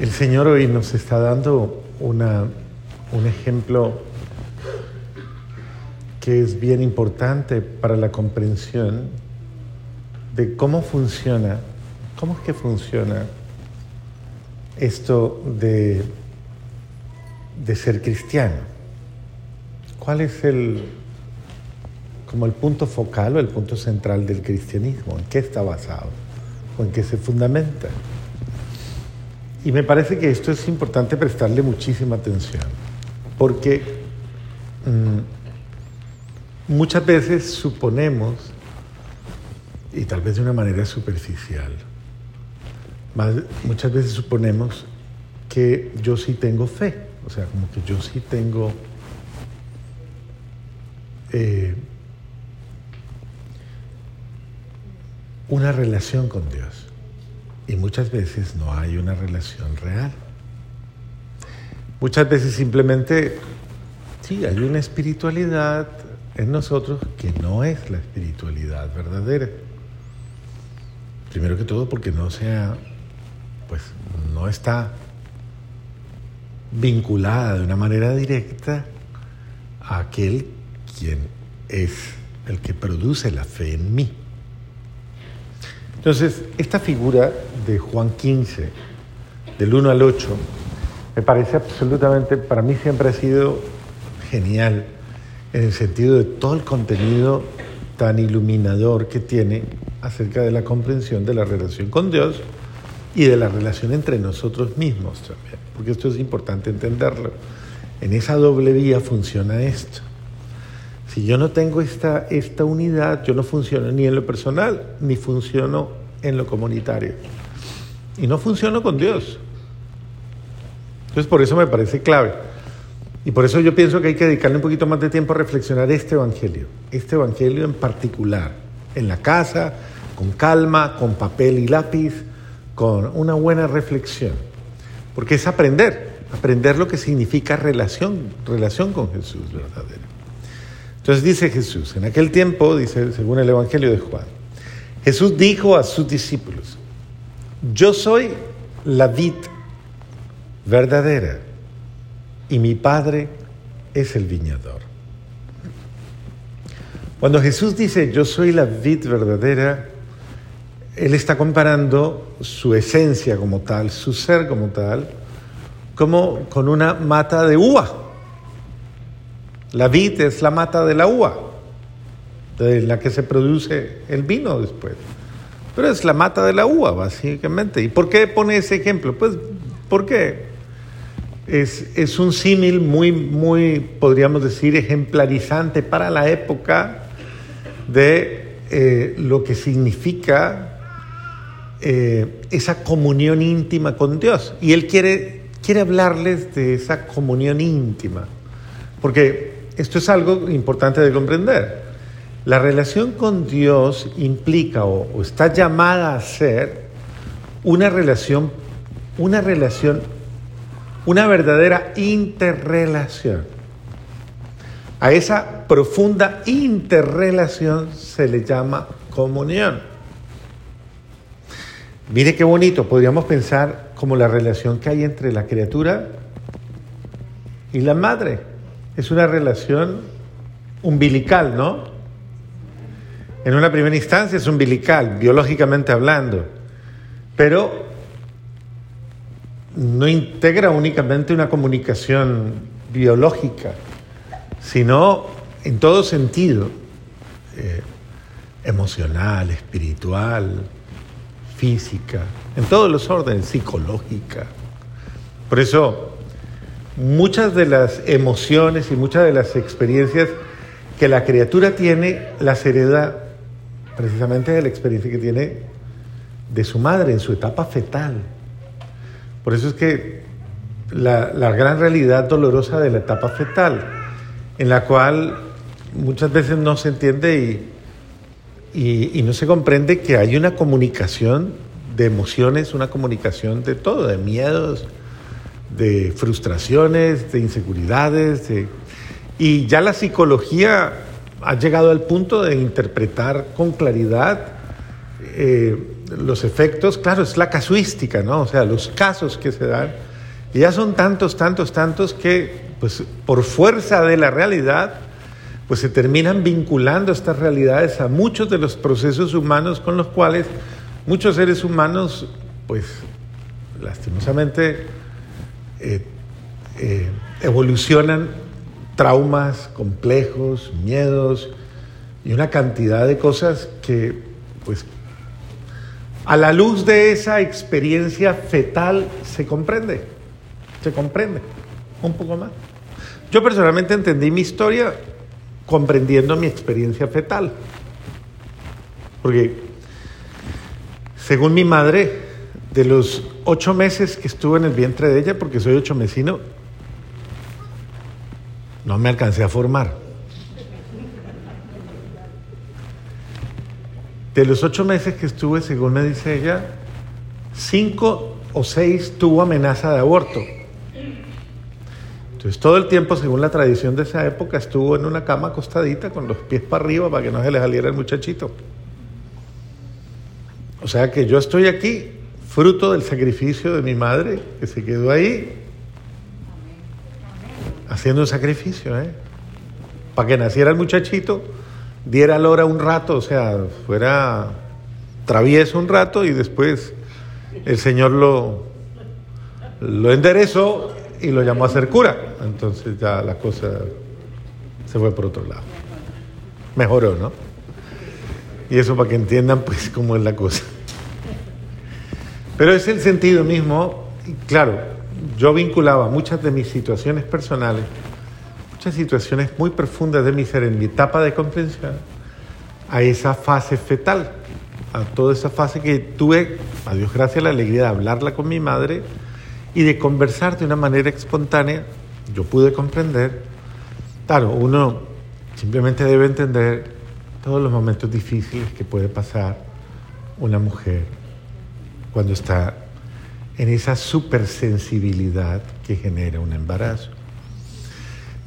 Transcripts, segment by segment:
El Señor hoy nos está dando una, un ejemplo que es bien importante para la comprensión de cómo funciona, cómo es que funciona esto de, de ser cristiano. ¿Cuál es el, como el punto focal o el punto central del cristianismo? ¿En qué está basado? ¿O en qué se fundamenta? Y me parece que esto es importante prestarle muchísima atención, porque mmm, muchas veces suponemos, y tal vez de una manera superficial, muchas veces suponemos que yo sí tengo fe, o sea, como que yo sí tengo eh, una relación con Dios. Y muchas veces no hay una relación real. Muchas veces simplemente, sí, hay una espiritualidad en nosotros que no es la espiritualidad verdadera. Primero que todo porque no sea, pues no está vinculada de una manera directa a aquel quien es el que produce la fe en mí. Entonces, esta figura de Juan 15, del 1 al 8, me parece absolutamente, para mí siempre ha sido genial, en el sentido de todo el contenido tan iluminador que tiene acerca de la comprensión de la relación con Dios y de la relación entre nosotros mismos también, porque esto es importante entenderlo. En esa doble vía funciona esto. Si yo no tengo esta, esta unidad, yo no funciono ni en lo personal, ni funciono en lo comunitario. Y no funciono con Dios. Entonces, por eso me parece clave. Y por eso yo pienso que hay que dedicarle un poquito más de tiempo a reflexionar este Evangelio, este Evangelio en particular, en la casa, con calma, con papel y lápiz, con una buena reflexión. Porque es aprender, aprender lo que significa relación, relación con Jesús verdadera. Entonces dice Jesús, en aquel tiempo, dice según el Evangelio de Juan, Jesús dijo a sus discípulos, yo soy la vid verdadera y mi Padre es el viñador. Cuando Jesús dice yo soy la vid verdadera, Él está comparando su esencia como tal, su ser como tal, como con una mata de uva. La vid es la mata de la uva, de la que se produce el vino después. Pero es la mata de la uva, básicamente. ¿Y por qué pone ese ejemplo? Pues porque es, es un símil muy, muy, podríamos decir, ejemplarizante para la época de eh, lo que significa eh, esa comunión íntima con Dios. Y Él quiere, quiere hablarles de esa comunión íntima. Porque esto es algo importante de comprender. La relación con Dios implica o, está llamada a ser una relación, una relación, una verdadera interrelación. A esa profunda interrelación se le llama comunión. Mire qué bonito, podríamos pensar como la relación que hay entre la criatura y la madre. Es una relación umbilical, ¿no? En una primera instancia es umbilical, biológicamente hablando, pero no integra únicamente una comunicación biológica, sino en todo sentido, eh, emocional, espiritual, física, en todos los órdenes, psicológica. Por eso, muchas de las emociones y muchas de las experiencias que la criatura tiene las hereda precisamente de la experiencia que tiene de su madre en su etapa fetal. Por eso es que la, gran realidad dolorosa de la etapa fetal, en la cual muchas veces no se entiende y, y, y no se comprende que hay una comunicación de emociones, una comunicación de todo, de miedos, de frustraciones, de inseguridades, de... y ya la psicología ha llegado al punto de interpretar con claridad eh, los efectos, claro, es la casuística, ¿no? O sea, los casos que se dan. Y ya son tantos, tantos, tantos que, pues, por fuerza de la realidad, pues se terminan vinculando estas realidades a muchos de los procesos humanos con los cuales muchos seres humanos, pues, lastimosamente, eh, eh, evolucionan traumas complejos, miedos y una cantidad de cosas que, pues, a la luz de esa experiencia fetal se comprende, se comprende un poco más. Yo personalmente entendí mi historia comprendiendo mi experiencia fetal, porque según mi madre, de los ocho meses que estuve en el vientre de ella, porque soy ocho mesino, no me alcancé a formar. De los ocho meses que estuve, según me dice ella, cinco o seis tuvo amenaza de aborto. Entonces todo el tiempo, según la tradición de esa época, estuvo en una cama acostadita con los pies para arriba para que no se le saliera el muchachito. O sea que yo estoy aquí fruto del sacrificio de mi madre, que se quedó ahí haciendo un sacrificio, ¿eh? para que naciera el muchachito, diera la hora un rato, o sea, fuera travieso un rato y después el Señor lo, lo enderezó y lo llamó a ser cura. Entonces ya la cosa se fue por otro lado. Mejoró, ¿no? Y eso para que entiendan pues cómo es la cosa. Pero es el sentido mismo, claro, yo vinculaba muchas de mis situaciones personales, muchas situaciones muy profundas de mi ser en mi etapa de comprensión, a esa fase fetal, a toda esa fase que tuve, a Dios gracias, la alegría de hablarla con mi madre y de conversar de una manera espontánea. Yo pude comprender, claro, uno simplemente debe entender todos los momentos difíciles que puede pasar una mujer cuando está en esa supersensibilidad que genera un embarazo.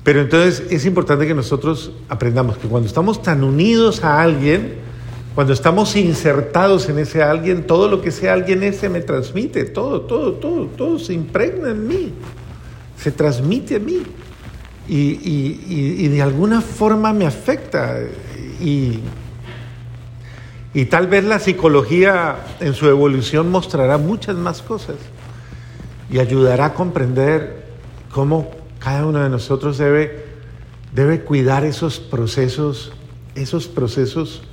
Pero entonces es importante que nosotros aprendamos que cuando estamos tan unidos a alguien, cuando estamos insertados en ese alguien, todo lo que ese alguien ese me transmite, todo, todo, todo, todo se impregna en mí, se transmite a mí y, y, y de alguna forma me afecta. Y, y tal vez la psicología en su evolución mostrará muchas más cosas y ayudará a comprender cómo cada uno de nosotros debe, debe cuidar esos procesos, esos procesos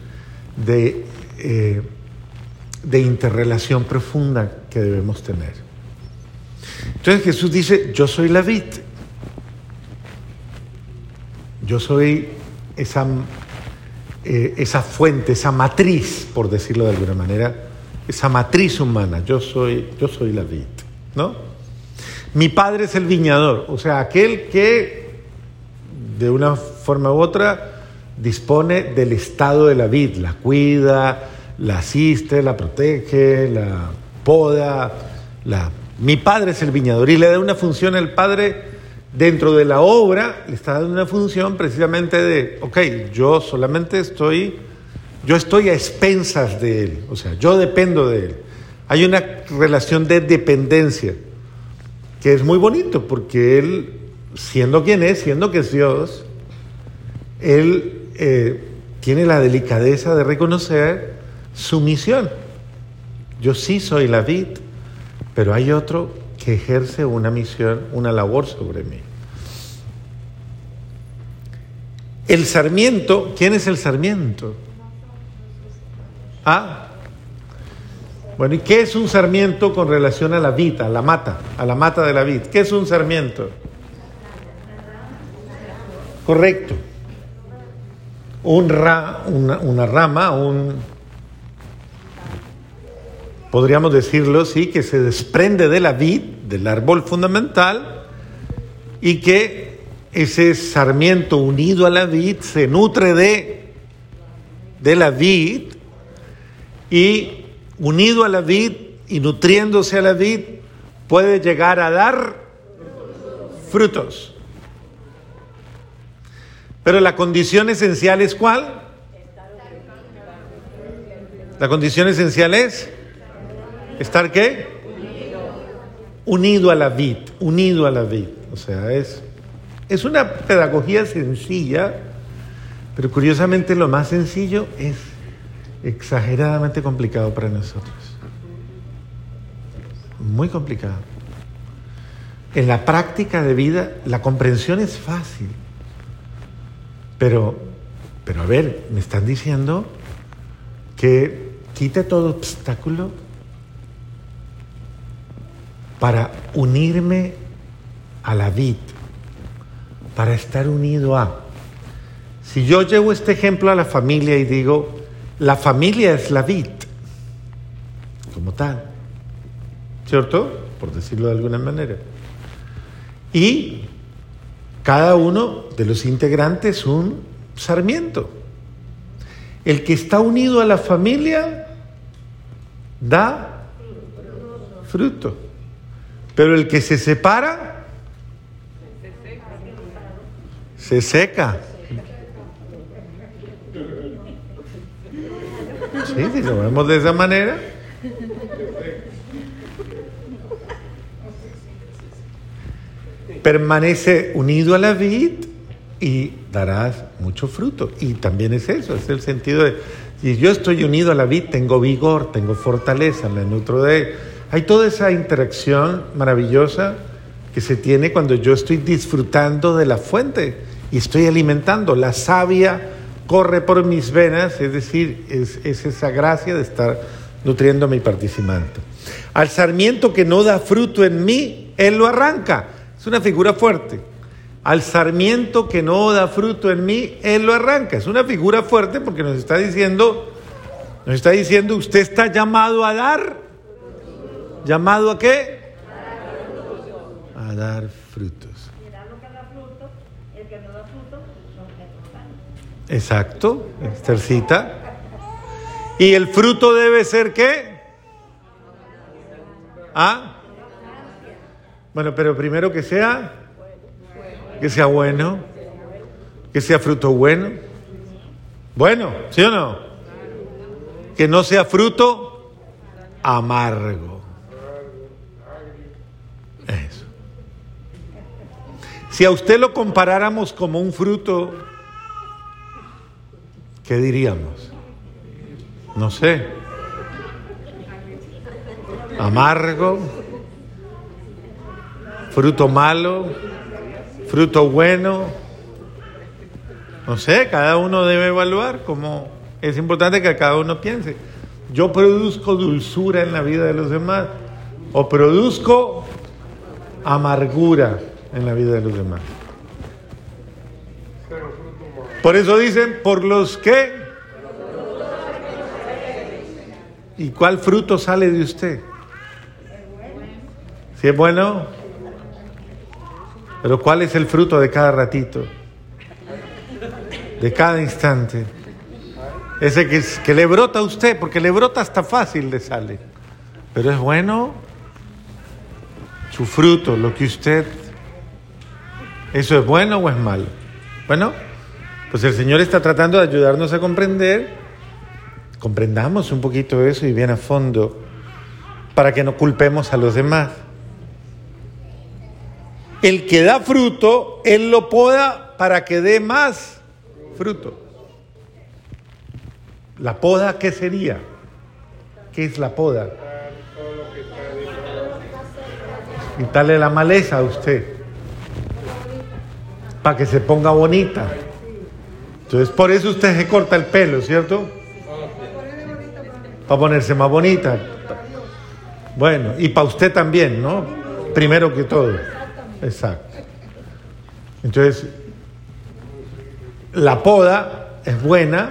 de, eh, de interrelación profunda que debemos tener. Entonces Jesús dice, yo soy la vid, yo soy esa eh, esa fuente, esa matriz, por decirlo de alguna manera, esa matriz humana. Yo soy, yo soy la vid, ¿no? Mi padre es el viñador, o sea, aquel que de una forma u otra dispone del estado de la vid, la cuida, la asiste, la protege, la poda, la... Mi padre es el viñador y le da una función al padre dentro de la obra le está dando una función precisamente de, ok, yo solamente estoy, yo estoy a expensas de él, o sea, yo dependo de él. Hay una relación de dependencia que es muy bonito porque él, siendo quien es, siendo que es Dios, él eh, tiene la delicadeza de reconocer su misión. Yo sí soy la vid, pero hay otro que ejerce una misión, una labor sobre mí. El sarmiento, ¿quién es el sarmiento? ¿Ah? Bueno, ¿y qué es un sarmiento con relación a la vida, a la mata, a la mata de la vid? ¿Qué es un sarmiento? Correcto. Un ra, una, una rama, un, podríamos decirlo, sí, que se desprende de la vid, del árbol fundamental, y que ese sarmiento unido a la vid se nutre de, de la vid, y unido a la vid y nutriéndose a la vid, puede llegar a dar frutos. Pero la condición esencial es cuál? La condición esencial es ¿Estar qué? Unido a la vid, unido a la vid. O sea, es, es una pedagogía sencilla, pero curiosamente lo más sencillo es exageradamente complicado para nosotros. Muy complicado. En la práctica de vida la comprensión es fácil, pero, pero a ver, me están diciendo que quite todo obstáculo para unirme a la vid, para estar unido a. Si yo llevo este ejemplo a la familia y digo, la familia es la vid, como tal, ¿cierto? Por decirlo de alguna manera. Y cada uno de los integrantes un sarmiento. El que está unido a la familia da fruto. Pero el que se separa se seca. Sí, si lo vemos de esa manera. Permanece unido a la vid y darás mucho fruto. Y también es eso, es el sentido de, si yo estoy unido a la vid, tengo vigor, tengo fortaleza, me nutro de... Hay toda esa interacción maravillosa que se tiene cuando yo estoy disfrutando de la fuente y estoy alimentando. La savia corre por mis venas, es decir, es, es esa gracia de estar nutriendo a mi participante. Al sarmiento que no da fruto en mí, él lo arranca. Es una figura fuerte. Al sarmiento que no da fruto en mí, él lo arranca. Es una figura fuerte porque nos está diciendo, nos está diciendo, usted está llamado a dar. ¿Llamado a qué? A dar frutos. Exacto, Esthercita. ¿Y el fruto debe ser qué? ¿Ah? Bueno, pero primero que sea que sea bueno, que sea fruto bueno. Bueno, ¿sí o no? Que no sea fruto amargo. Eso. Si a usted lo comparáramos como un fruto, ¿qué diríamos? No sé. Amargo, fruto malo fruto bueno. No sé, cada uno debe evaluar como es importante que cada uno piense. Yo produzco dulzura en la vida de los demás o produzco amargura en la vida de los demás. Por eso dicen, por los que... ¿Y cuál fruto sale de usted? Si es bueno, pero ¿cuál es el fruto de cada ratito? De cada instante. Ese que, que le brota a usted, porque le brota hasta fácil le sale. Pero es bueno su fruto, lo que usted... ¿Eso es bueno o es malo? Bueno, pues el Señor está tratando de ayudarnos a comprender. Comprendamos un poquito eso y bien a fondo para que no culpemos a los demás. El que da fruto, Él lo poda para que dé más fruto. ¿La poda qué sería? ¿Qué es la poda? Quitarle la maleza a usted para que se ponga bonita. Entonces, por eso usted se corta el pelo, ¿cierto? Para ponerse más bonita. Bueno, y para usted también, ¿no? Primero que todo. Exacto. Entonces, la poda es buena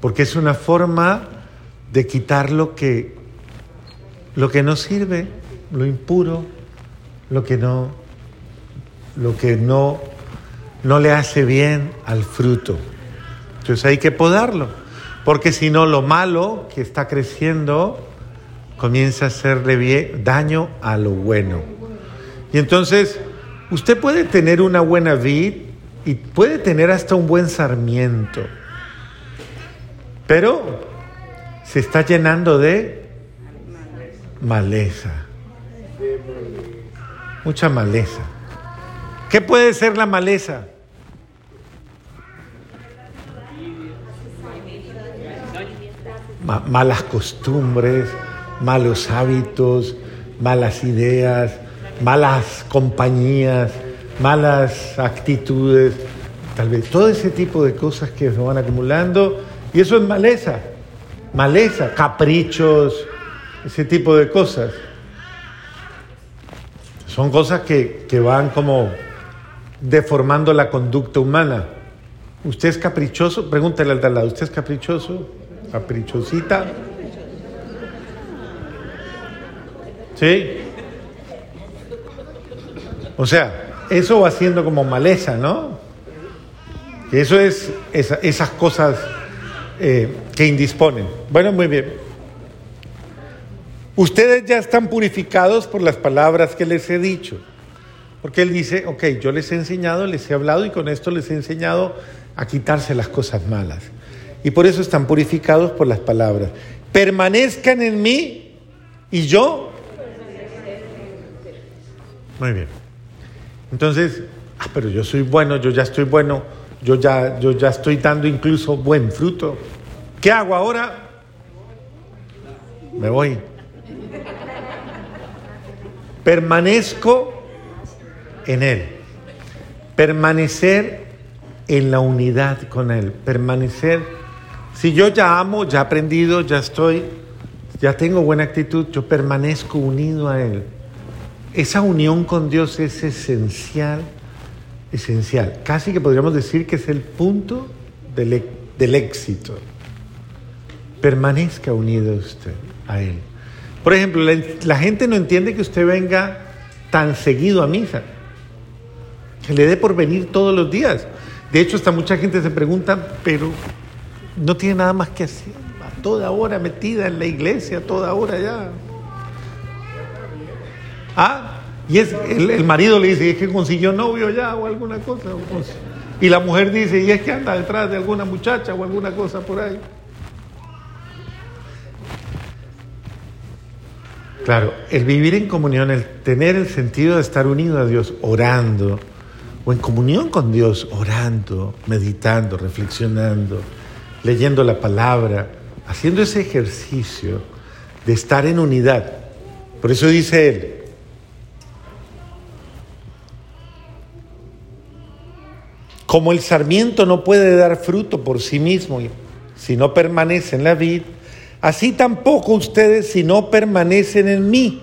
porque es una forma de quitar lo que, lo que no sirve, lo impuro, lo que no, lo que no, no le hace bien al fruto. Entonces hay que podarlo, porque si no lo malo que está creciendo comienza a hacerle daño a lo bueno. Y entonces Usted puede tener una buena vid y puede tener hasta un buen sarmiento, pero se está llenando de maleza. Mucha maleza. ¿Qué puede ser la maleza? malas costumbres, malos hábitos, malas ideas, malas compañías, malas actitudes, tal vez todo ese tipo de cosas que se van acumulando y eso es maleza, maleza, caprichos, ese tipo de cosas. Son cosas que, que van como deformando la conducta humana. ¿Usted es caprichoso? Pregúntale al de al lado, ¿usted es caprichoso? ¿Caprichosita? ¿Sí? O sea, eso va siendo como maleza, ¿no? Eso es esas cosas eh, que indisponen. Bueno, muy bien. Ustedes ya están purificados por las palabras que les he dicho. Porque Él dice, ok, yo les he enseñado, les he hablado y con esto les he enseñado a quitarse las cosas malas. Y por eso están purificados por las palabras. Permanezcan en mí y yo. Muy bien. Entonces, ah, pero yo soy bueno, yo ya estoy bueno, yo ya, yo ya estoy dando incluso buen fruto. ¿Qué hago ahora? Me voy. Permanezco en Él. Permanecer en la unidad con Él. Permanecer. Si yo ya amo, ya he aprendido, ya estoy, ya tengo buena actitud, yo permanezco unido a Él. Esa unión con Dios es esencial, esencial. Casi que podríamos decir que es el punto del, e, del éxito. Permanezca unido usted a Él. Por ejemplo, la, la gente no entiende que usted venga tan seguido a misa le dé por venir todos los días. De hecho, hasta mucha gente se pregunta, pero no tiene nada más que hacer, a toda hora metida en la iglesia, toda hora ya. Ah, y es, el, marido le dice, es que consiguió novio ya o alguna cosa. Y la mujer dice, y es que anda detrás de alguna muchacha o alguna cosa por ahí. Claro, el vivir en comunión, el tener el sentido de estar unido a Dios, orando, o en comunión con Dios, orando, meditando, reflexionando, leyendo la palabra, haciendo ese ejercicio de estar en unidad. Por eso dice él, como el sarmiento no puede dar fruto por sí mismo si no permanece en la vid, así tampoco ustedes si no permanecen en mí.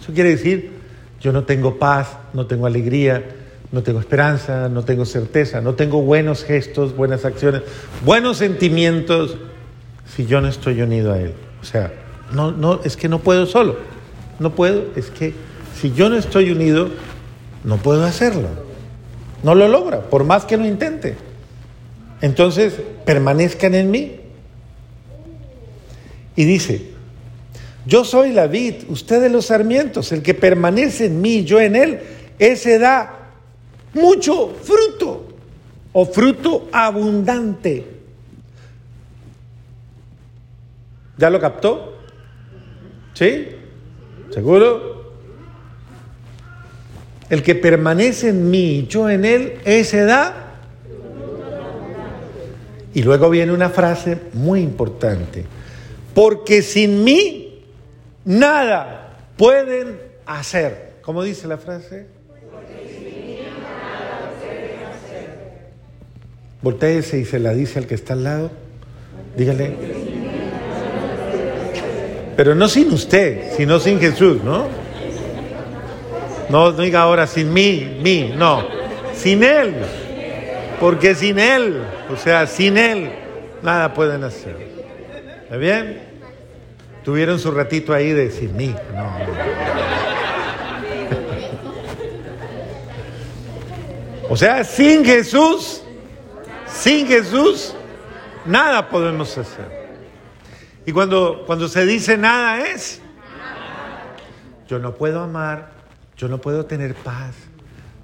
Eso quiere decir, yo no tengo paz, no tengo alegría, no tengo esperanza, no tengo certeza, no tengo buenos gestos, buenas acciones, buenos sentimientos si yo no estoy unido a Él. O sea, no, no, es que no puedo solo, no puedo, es que si yo no estoy unido, no puedo hacerlo. No lo logra, por más que lo intente. Entonces, permanezcan en mí. Y dice, yo soy la vid, ustedes los sarmientos, el que permanece en mí, yo en él, ese da mucho fruto o fruto abundante. ¿Ya lo captó? ¿Sí? ¿Seguro? El que permanece en mí, yo en él, ese da. Y luego viene una frase muy importante. Porque sin mí nada pueden hacer. ¿Cómo dice la frase? Voltéese y se la dice al que está al lado. Dígale. Pero no sin usted, sino sin Jesús, ¿no? No diga ahora sin mí, mí, no. Sin Él. Porque sin Él, o sea, sin Él, nada pueden hacer. ¿Está bien? Tuvieron su ratito ahí de sin mí. No, O sea, sin Jesús, sin Jesús, nada podemos hacer. Y cuando, cuando se dice nada es, yo no puedo amar, yo no puedo tener paz,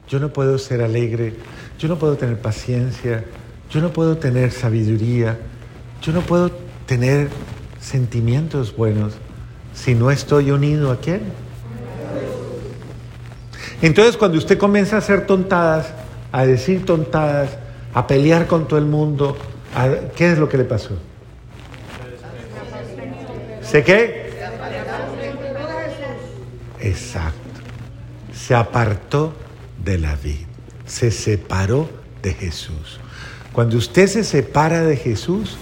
yo no puedo ser alegre, yo no puedo tener paciencia, yo no puedo tener sabiduría, yo no puedo tener sentimientos buenos si no estoy unido a quién? Entonces cuando usted comienza a hacer tontadas, a decir tontadas, a pelear con todo el mundo, ¿qué es lo que le pasó? ¿Sé qué? Exacto. Se apartó de la vida. Se separó de Jesús. Cuando usted se separa de Jesús,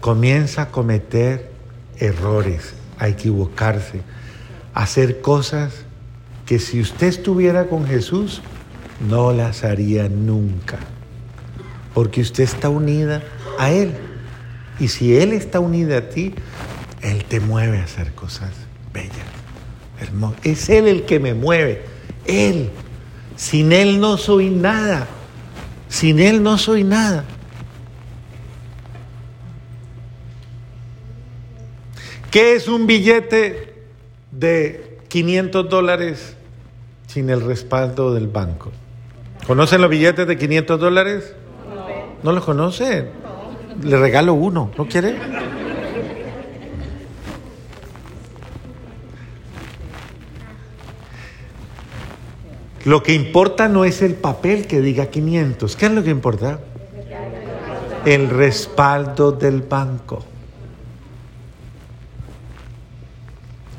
comienza a cometer errores, a equivocarse, a hacer cosas que si usted estuviera con Jesús, no las haría nunca. Porque usted está unida a Él. Y si Él está unida a ti, Él te mueve a hacer cosas bellas, hermosas. Es Él el que me mueve. Él. Sin Él no soy nada. Sin Él no soy nada. ¿Qué es un billete de 500 dólares sin el respaldo del banco? ¿Conocen los billetes de 500 dólares? No. los conocen? Le regalo uno, ¿no quiere? Lo que importa no es el papel que diga 500. ¿Qué es lo que importa? El respaldo del banco.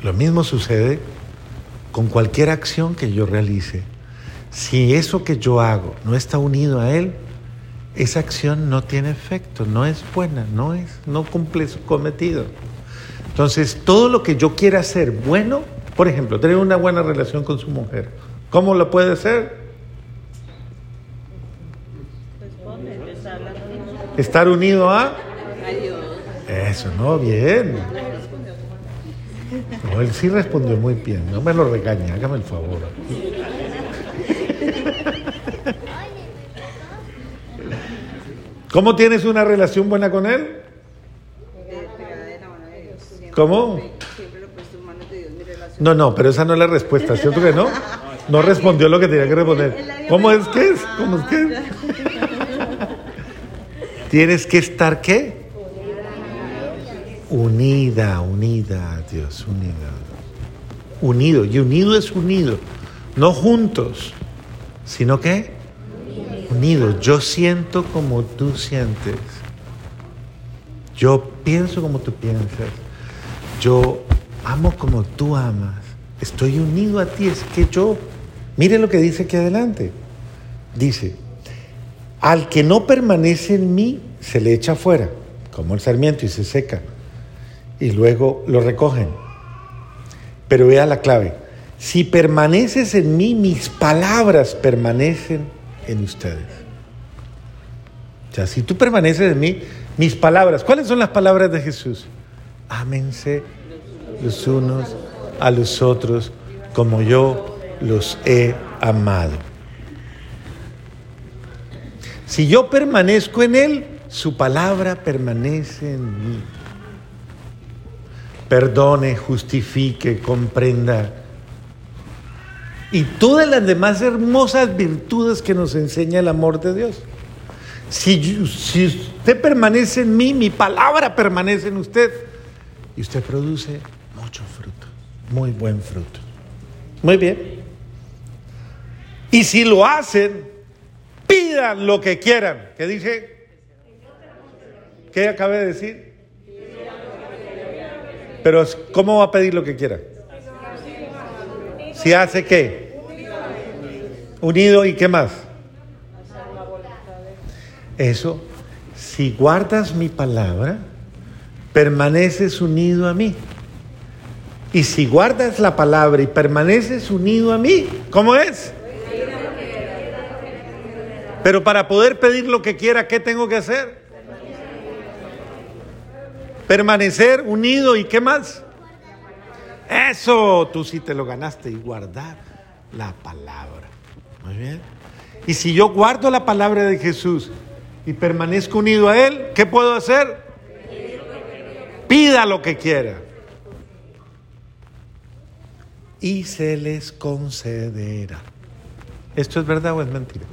Lo mismo sucede con cualquier acción que yo realice. Si eso que yo hago no está unido a Él, esa acción no tiene efecto, no es buena, no, es, no cumple su cometido. Entonces, todo lo que yo quiera hacer bueno, por ejemplo, tener una buena relación con su mujer, ¿cómo lo puede hacer? Estar unido a... Eso, no, bien. No, él sí respondió muy bien. No me lo regañe, hágame el favor. ¿Cómo tienes una relación buena con él? ¿Cómo? No, no, pero esa no es la respuesta, ¿cierto que no? No respondió lo que tenía que responder. ¿Cómo es que es? ¿Cómo es que es? Tienes que estar qué? Unida, unida a Dios, unida. Unido, y unido es unido, no juntos, sino que unido. Yo siento como tú sientes. Yo pienso como tú piensas. Yo amo como tú amas. Estoy unido a ti. Es que yo, mire lo que dice aquí adelante. Dice, al que no permanece en mí, se le echa fuera, como el sarmiento, y se seca y luego lo recogen. Pero vea la clave. Si permaneces en mí, mis palabras permanecen en ustedes. O sea, si tú permaneces en mí, mis palabras, ¿cuáles son las palabras de Jesús? Ámense los unos a los otros como yo los he amado. Si yo permanezco en Él, su palabra permanece en mí perdone, justifique, comprenda. Y todas las demás hermosas virtudes que nos enseña el amor de Dios. Si, usted permanece en mí, mi palabra permanece en usted. Y usted produce mucho fruto, muy buen fruto. Muy bien. Y si lo hacen, pidan lo que quieran. ¿Qué dice? ¿Qué acabé de decir? Pero ¿cómo va a pedir lo que quiera? Si hace qué? Unido y qué más? Eso, si guardas mi palabra, permaneces unido a mí. Y si guardas la palabra y permaneces unido a mí, ¿cómo es? Pero para poder pedir lo que quiera, ¿qué tengo que hacer? Permanecer unido y qué más? Eso, tú sí te lo ganaste y guardar la palabra. Muy bien. Y si yo guardo la palabra de Jesús y permanezco unido a Él, ¿qué puedo hacer? Pida lo que quiera. Y se les concederá. ¿Esto es verdad o es mentira?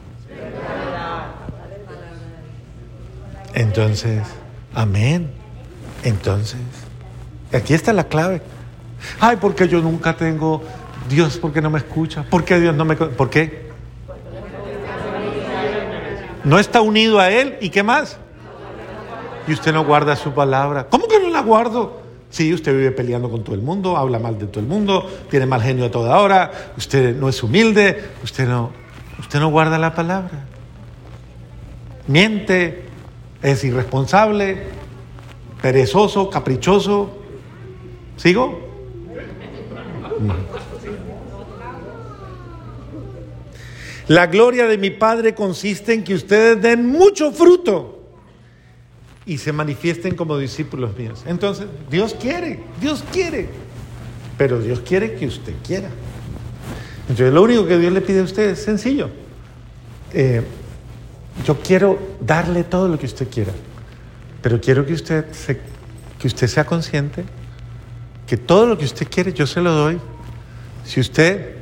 Entonces, amén. Entonces, aquí está la clave. Ay, porque yo nunca tengo Dios, porque no me escucha? ¿Por qué Dios no me... ¿Por qué? No está unido a Él. ¿Y qué más? Y usted no guarda su palabra. ¿Cómo que no la guardo? Sí, usted vive peleando con todo el mundo, habla mal de todo el mundo, tiene mal genio a toda hora, usted no es humilde, usted no, usted no guarda la palabra. Miente, es irresponsable, perezoso, caprichoso. ¿Sigo? La gloria de mi Padre consiste en que ustedes den mucho fruto y se manifiesten como discípulos míos. Entonces, Dios quiere, Dios quiere, pero Dios quiere que usted quiera. Entonces, lo único que Dios le pide a usted es sencillo. Eh, yo quiero darle todo lo que usted quiera, pero quiero que usted, que usted sea consciente que todo lo que usted quiere yo se lo doy. Si usted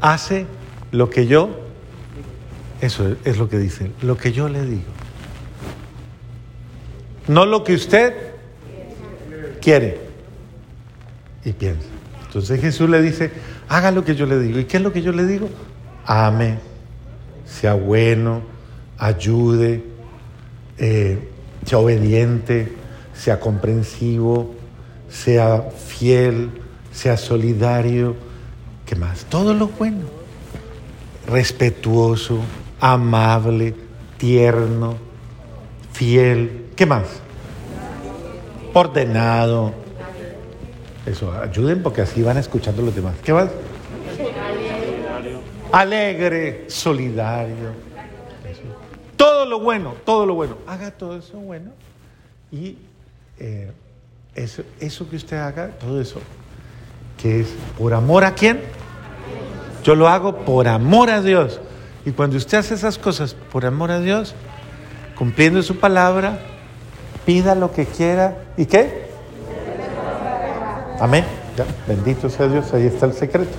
hace lo que yo eso es lo que dice, lo que yo le digo. No lo que usted quiere y piensa. Entonces Jesús le dice, haga lo que yo le digo. ¿Y qué es lo que yo le digo? Ame, sea bueno, ayude, eh, sea obediente, sea comprensivo, sea fiel, sea solidario. ¿Qué más? Todo lo bueno. Respetuoso, amable, tierno, fiel. ¿Qué más? Ordenado. Eso, ayuden porque así van escuchando los demás. ¿Qué más? Alegre, solidario. Todo lo bueno, todo lo bueno. Haga todo eso bueno y eh, eso, eso que usted haga, todo eso, que es por amor a quién? Yo lo hago por amor a Dios. Y cuando usted hace esas cosas por amor a Dios, cumpliendo su palabra, pida lo que quiera. ¿Y qué? Amén. Ya, bendito sea Dios, ahí está el secreto.